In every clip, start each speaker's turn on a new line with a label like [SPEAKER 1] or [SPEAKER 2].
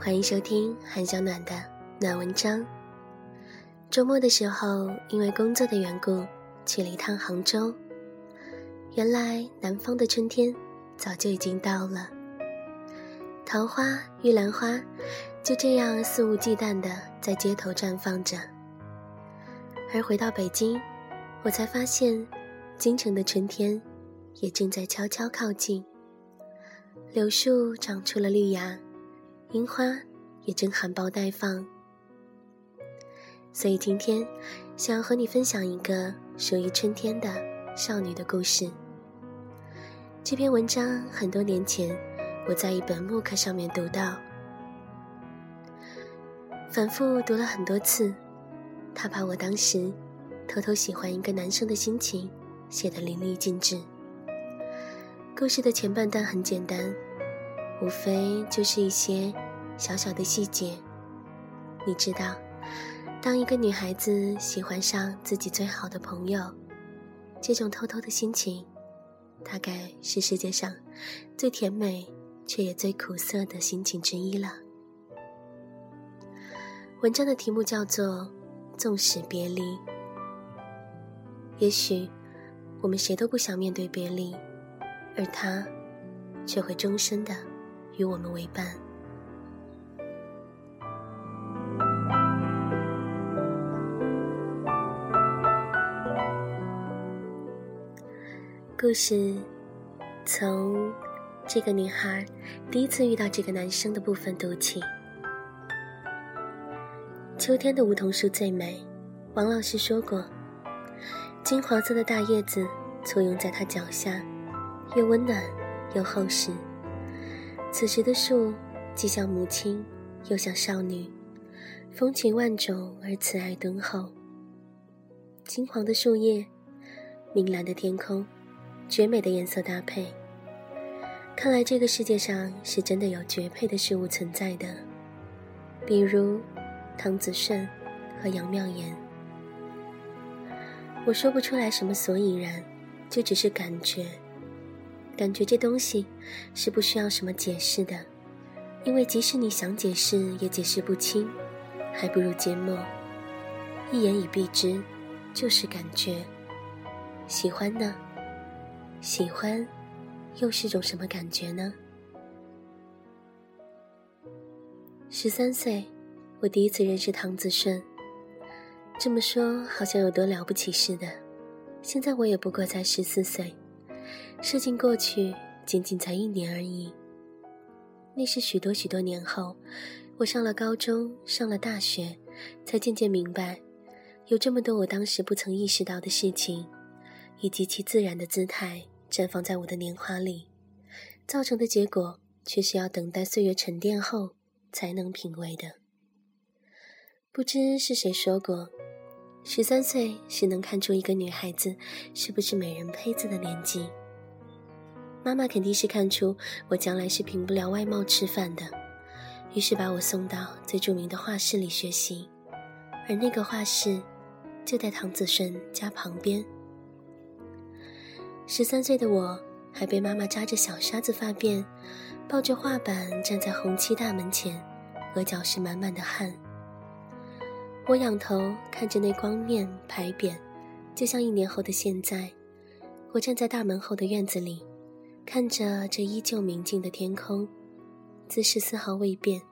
[SPEAKER 1] 欢迎收听韩小暖的暖文章。周末的时候，因为工作的缘故，去了一趟杭州。原来南方的春天早就已经到了，桃花、玉兰花就这样肆无忌惮的在街头绽放着。而回到北京，我才发现，京城的春天也正在悄悄靠近。柳树长出了绿芽。樱花也正含苞待放，所以今天想要和你分享一个属于春天的少女的故事。这篇文章很多年前我在一本木刻上面读到，反复读了很多次，他把我当时偷偷喜欢一个男生的心情写得淋漓尽致。故事的前半段很简单。无非就是一些小小的细节。你知道，当一个女孩子喜欢上自己最好的朋友，这种偷偷的心情，大概是世界上最甜美却也最苦涩的心情之一了。文章的题目叫做《纵使别离》。也许我们谁都不想面对别离，而他却会终身的。与我们为伴。故事从这个女孩第一次遇到这个男生的部分读起。秋天的梧桐树最美，王老师说过，金黄色的大叶子簇拥在他脚下，又温暖又厚实。此时的树，既像母亲，又像少女，风情万种而慈爱敦厚。金黄的树叶，明蓝的天空，绝美的颜色搭配。看来这个世界上是真的有绝配的事物存在的，比如唐子顺和杨妙言。我说不出来什么所以然，就只是感觉。感觉这东西是不需要什么解释的，因为即使你想解释，也解释不清，还不如缄默，一言以蔽之，就是感觉。喜欢呢？喜欢，又是种什么感觉呢？十三岁，我第一次认识唐子顺。这么说好像有多了不起似的，现在我也不过才十四岁。事情过去，仅仅才一年而已。那是许多许多年后，我上了高中，上了大学，才渐渐明白，有这么多我当时不曾意识到的事情，以极其自然的姿态绽放在我的年华里，造成的结果却是要等待岁月沉淀后才能品味的。不知是谁说过，十三岁是能看出一个女孩子是不是美人胚子的年纪。妈妈肯定是看出我将来是凭不了外貌吃饭的，于是把我送到最著名的画室里学习，而那个画室就在唐子顺家旁边。十三岁的我还被妈妈扎着小沙子发辫，抱着画板站在红漆大门前，额角是满满的汗。我仰头看着那光面牌匾，就像一年后的现在，我站在大门后的院子里。看着这依旧明净的天空，姿势丝毫未变。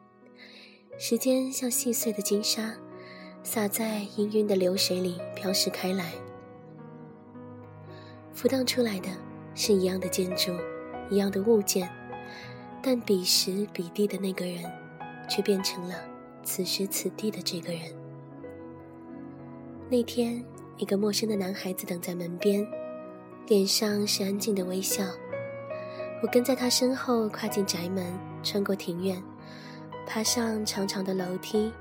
[SPEAKER 1] 时间像细碎的金沙，洒在氤氲的流水里飘逝开来。浮荡出来的是一样的建筑，一样的物件，但彼时彼地的那个人，却变成了此时此地的这个人。那天，一个陌生的男孩子等在门边，脸上是安静的微笑。我跟在他身后，跨进宅门，穿过庭院，爬上长长的楼梯，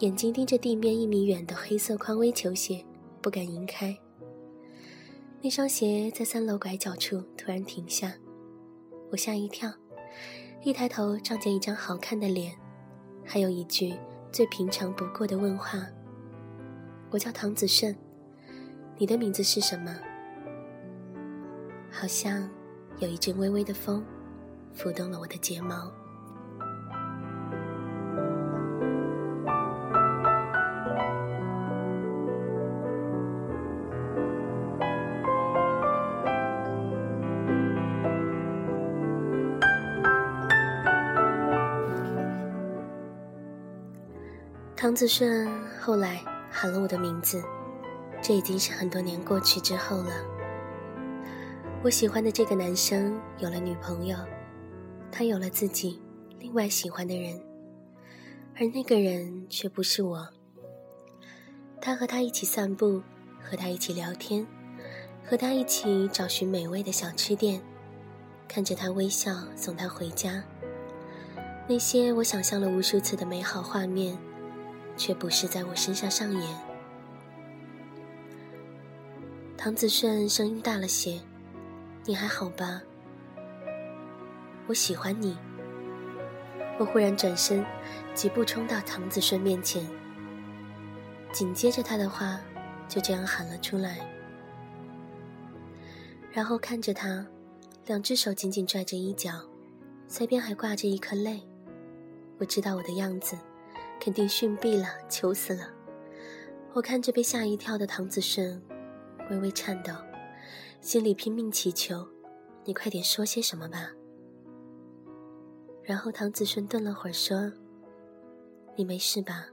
[SPEAKER 1] 眼睛盯着地面一米远的黑色匡威球鞋，不敢移开。那双鞋在三楼拐角处突然停下，我吓一跳，一抬头撞见一张好看的脸，还有一句最平常不过的问话：“我叫唐子胜，你的名字是什么？”好像。有一阵微微的风，拂动了我的睫毛。唐子顺后来喊了我的名字，这已经是很多年过去之后了。我喜欢的这个男生有了女朋友，他有了自己另外喜欢的人，而那个人却不是我。他和他一起散步，和他一起聊天，和他一起找寻美味的小吃店，看着他微笑送他回家。那些我想象了无数次的美好画面。却不是在我身上上演。唐子顺声音大了些：“你还好吧？我喜欢你。”我忽然转身，几步冲到唐子顺面前，紧接着他的话就这样喊了出来，然后看着他，两只手紧紧拽着衣角，腮边还挂着一颗泪。我知道我的样子。肯定逊毙了，求死了！我看着被吓一跳的唐子顺，微微颤抖，心里拼命祈求：“你快点说些什么吧。”然后唐子顺顿了会儿，说：“你没事吧？”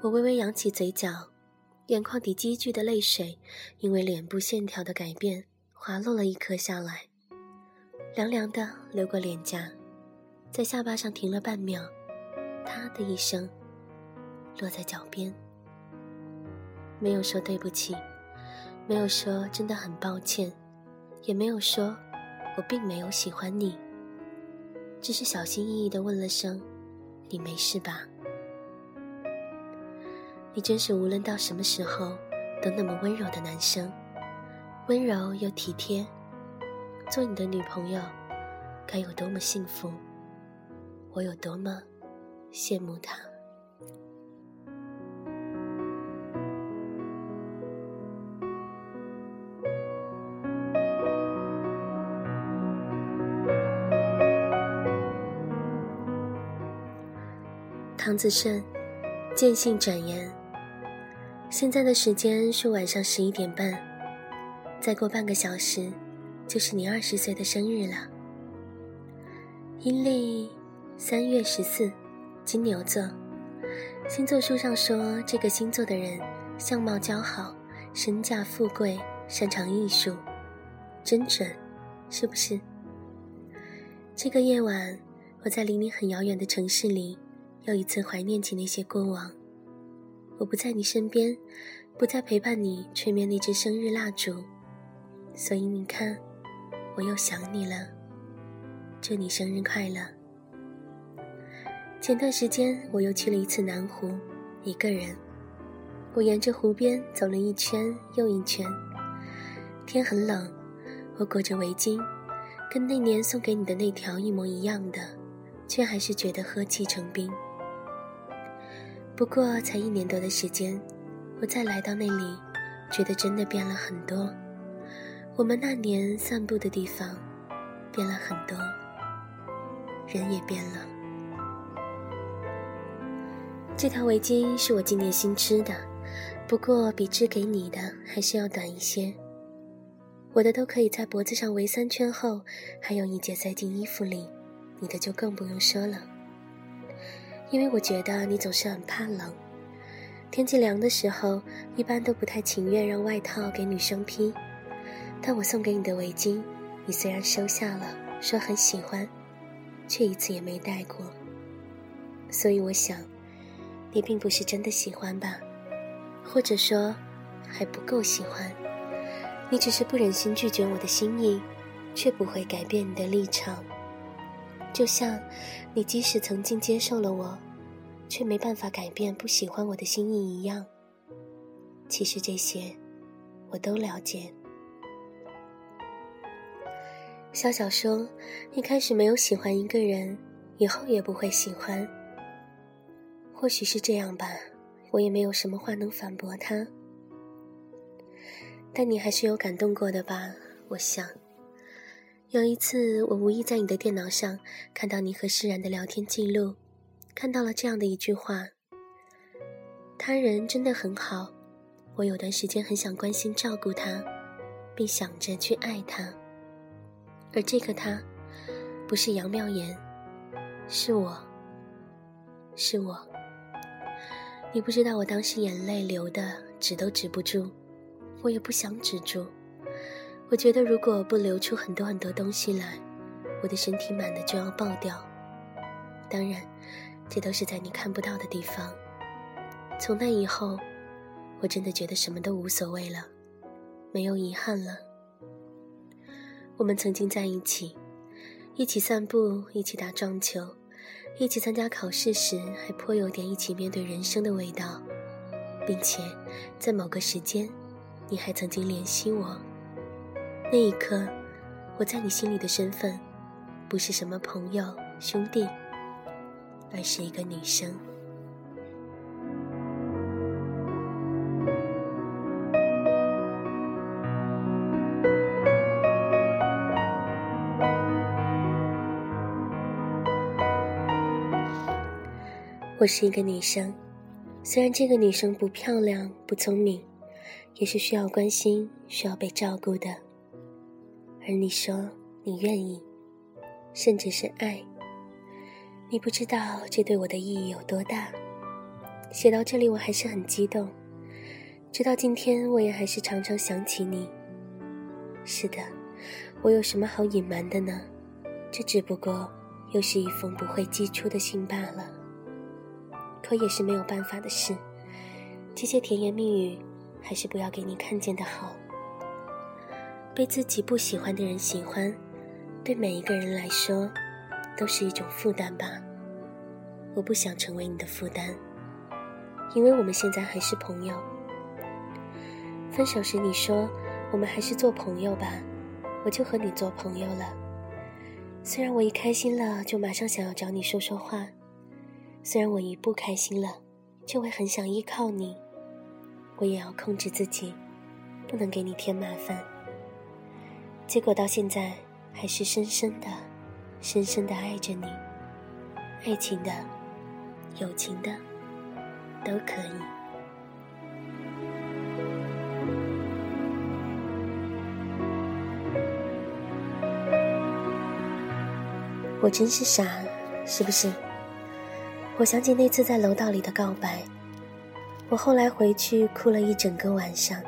[SPEAKER 1] 我微微扬起嘴角，眼眶底积聚的泪水，因为脸部线条的改变，滑落了一颗下来，凉凉的流过脸颊，在下巴上停了半秒。他的一声，落在脚边，没有说对不起，没有说真的很抱歉，也没有说我并没有喜欢你，只是小心翼翼的问了声：“你没事吧？”你真是无论到什么时候都那么温柔的男生，温柔又体贴，做你的女朋友该有多么幸福，我有多么。羡慕他。唐子胜，见信转言。现在的时间是晚上十一点半，再过半个小时，就是你二十岁的生日了。阴历三月十四。金牛座，星座书上说这个星座的人相貌姣好，身价富贵，擅长艺术，真准，是不是？这个夜晚，我在离你很遥远的城市里，又一次怀念起那些过往。我不在你身边，不再陪伴你吹灭那支生日蜡烛，所以你看，我又想你了。祝你生日快乐！前段时间，我又去了一次南湖，一个人。我沿着湖边走了一圈又一圈。天很冷，我裹着围巾，跟那年送给你的那条一模一样的，却还是觉得喝气成冰。不过才一年多的时间，我再来到那里，觉得真的变了很多。我们那年散步的地方，变了很多，人也变了。这条围巾是我今年新织的，不过比织给你的还是要短一些。我的都可以在脖子上围三圈后，还有一节塞进衣服里，你的就更不用说了。因为我觉得你总是很怕冷，天气凉的时候，一般都不太情愿让外套给女生披。但我送给你的围巾，你虽然收下了，说很喜欢，却一次也没戴过。所以我想。你并不是真的喜欢吧，或者说还不够喜欢。你只是不忍心拒绝我的心意，却不会改变你的立场。就像你即使曾经接受了我，却没办法改变不喜欢我的心意一样。其实这些我都了解。笑笑说：“一开始没有喜欢一个人，以后也不会喜欢。”或许是这样吧，我也没有什么话能反驳他。但你还是有感动过的吧？我想，有一次我无意在你的电脑上看到你和释然的聊天记录，看到了这样的一句话：“他人真的很好，我有段时间很想关心照顾他，并想着去爱他。而这个他，不是杨妙言，是我，是我。”你不知道我当时眼泪流的止都止不住，我也不想止住。我觉得如果不流出很多很多东西来，我的身体满的就要爆掉。当然，这都是在你看不到的地方。从那以后，我真的觉得什么都无所谓了，没有遗憾了。我们曾经在一起，一起散步，一起打撞球，一起参加考试时还颇有点一起面对人生的味道，并且在某个时间，你还曾经联系我。那一刻，我在你心里的身份，不是什么朋友兄弟，而是一个女生。我是一个女生，虽然这个女生不漂亮、不聪明，也是需要关心、需要被照顾的。而你说你愿意，甚至是爱。你不知道这对我的意义有多大。写到这里，我还是很激动。直到今天，我也还是常常想起你。是的，我有什么好隐瞒的呢？这只不过又是一封不会寄出的信罢了。可也是没有办法的事，这些甜言蜜语，还是不要给你看见的好。被自己不喜欢的人喜欢，对每一个人来说，都是一种负担吧。我不想成为你的负担，因为我们现在还是朋友。分手时你说我们还是做朋友吧，我就和你做朋友了。虽然我一开心了，就马上想要找你说说话。虽然我一不开心了，就会很想依靠你，我也要控制自己，不能给你添麻烦。结果到现在，还是深深的、深深的爱着你。爱情的、友情的，都可以。我真是傻，是不是？我想起那次在楼道里的告白，我后来回去哭了一整个晚上，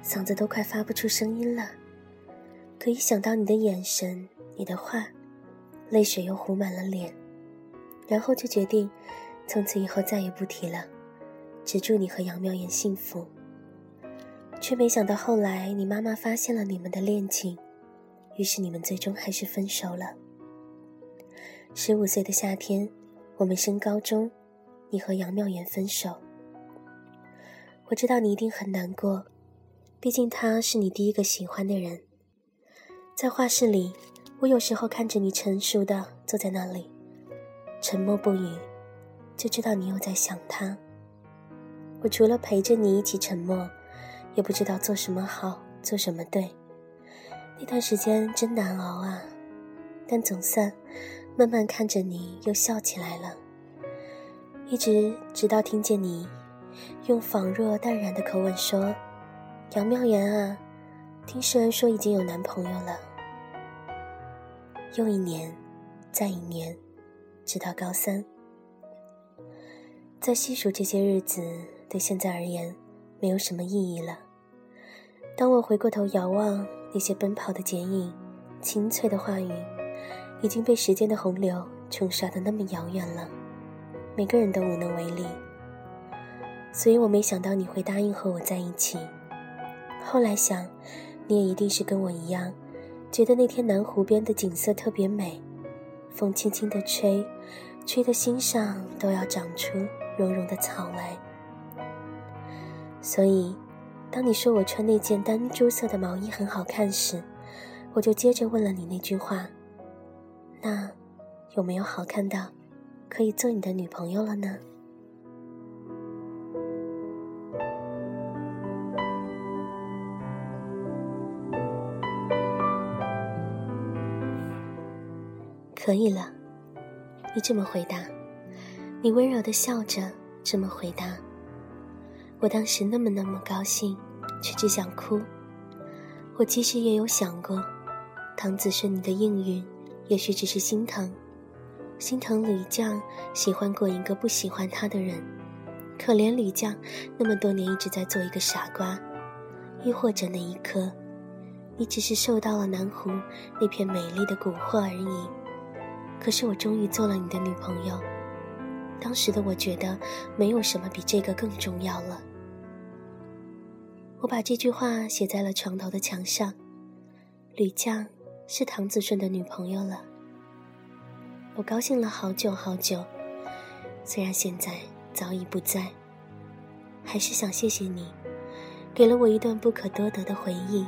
[SPEAKER 1] 嗓子都快发不出声音了。可一想到你的眼神、你的话，泪水又糊满了脸，然后就决定从此以后再也不提了，只祝你和杨妙妍幸福。却没想到后来你妈妈发现了你们的恋情，于是你们最终还是分手了。十五岁的夏天。我们升高中，你和杨妙妍分手。我知道你一定很难过，毕竟他是你第一个喜欢的人。在画室里，我有时候看着你成熟的坐在那里，沉默不语，就知道你又在想他。我除了陪着你一起沉默，也不知道做什么好，做什么对。那段时间真难熬啊，但总算。慢慢看着你，又笑起来了。一直直到听见你用仿若淡然的口吻说：“杨妙言啊，听诗恩说已经有男朋友了。”又一年，再一年，直到高三。在细数这些日子，对现在而言没有什么意义了。当我回过头遥望那些奔跑的剪影，清脆的话语。已经被时间的洪流冲刷的那么遥远了，每个人都无能为力。所以我没想到你会答应和我在一起。后来想，你也一定是跟我一样，觉得那天南湖边的景色特别美，风轻轻的吹，吹得心上都要长出绒绒的草来。所以，当你说我穿那件丹珠色的毛衣很好看时，我就接着问了你那句话。那有没有好看的，可以做你的女朋友了呢？可以了，你这么回答，你温柔的笑着这么回答，我当时那么那么高兴，却只想哭。我其实也有想过，唐子是你的应允。也许只是心疼，心疼吕将喜欢过一个不喜欢他的人，可怜吕将，那么多年一直在做一个傻瓜，亦或者那一刻，你只是受到了南湖那片美丽的蛊惑而已。可是我终于做了你的女朋友，当时的我觉得没有什么比这个更重要了。我把这句话写在了床头的墙上。吕将是唐子顺的女朋友了，我高兴了好久好久。虽然现在。早已不在，还是想谢谢你，给了我一段不可多得的回忆。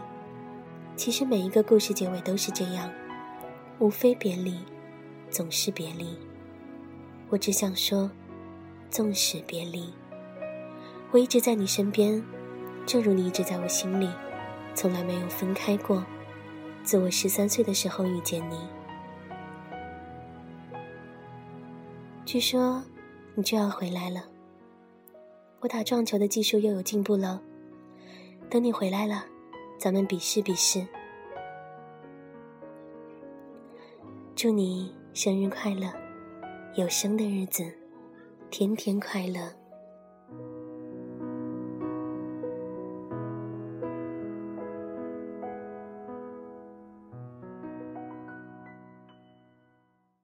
[SPEAKER 1] 其实每一个故事结尾都是这样，无非别离，总是别离。我只想说，纵使别离，我一直在你身边，正如你一直在我心里，从来没有分开过。自我十三岁的时候遇见你，据说。你就要回来了，我打撞球的技术又有进步了。等你回来了，咱们比试比试。祝你生日快乐，有生的日子天天快乐。